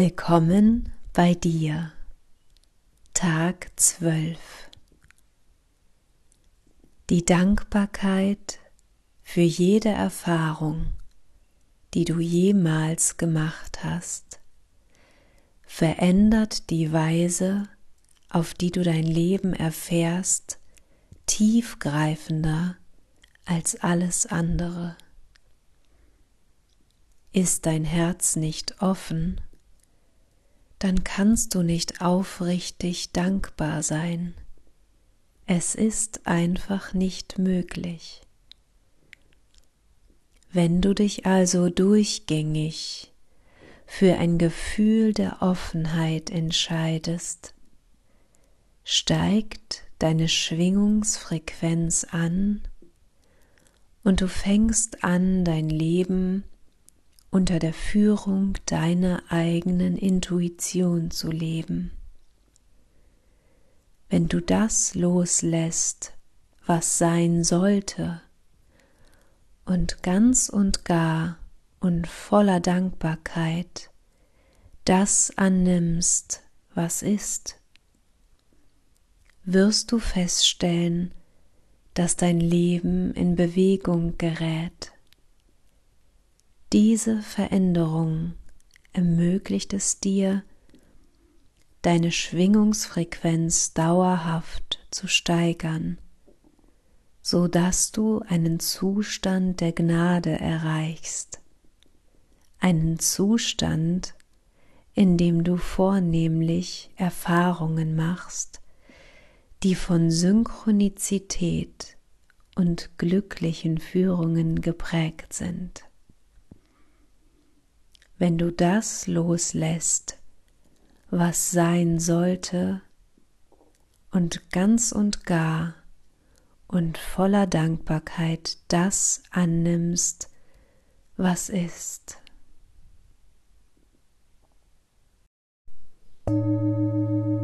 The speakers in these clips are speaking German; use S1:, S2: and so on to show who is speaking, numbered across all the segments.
S1: Willkommen bei dir. Tag 12. Die Dankbarkeit für jede Erfahrung, die du jemals gemacht hast, verändert die Weise, auf die du dein Leben erfährst, tiefgreifender als alles andere. Ist dein Herz nicht offen, dann kannst du nicht aufrichtig dankbar sein. Es ist einfach nicht möglich. Wenn du dich also durchgängig für ein Gefühl der Offenheit entscheidest, steigt deine Schwingungsfrequenz an und du fängst an, dein Leben unter der Führung deiner eigenen Intuition zu leben. Wenn du das loslässt, was sein sollte, und ganz und gar und voller Dankbarkeit das annimmst, was ist, wirst du feststellen, dass dein Leben in Bewegung gerät diese Veränderung ermöglicht es dir, deine Schwingungsfrequenz dauerhaft zu steigern, so dass du einen Zustand der Gnade erreichst, einen Zustand, in dem du vornehmlich Erfahrungen machst, die von Synchronizität und glücklichen Führungen geprägt sind wenn du das loslässt, was sein sollte, und ganz und gar und voller Dankbarkeit das annimmst, was ist. Musik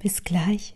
S1: Bis gleich.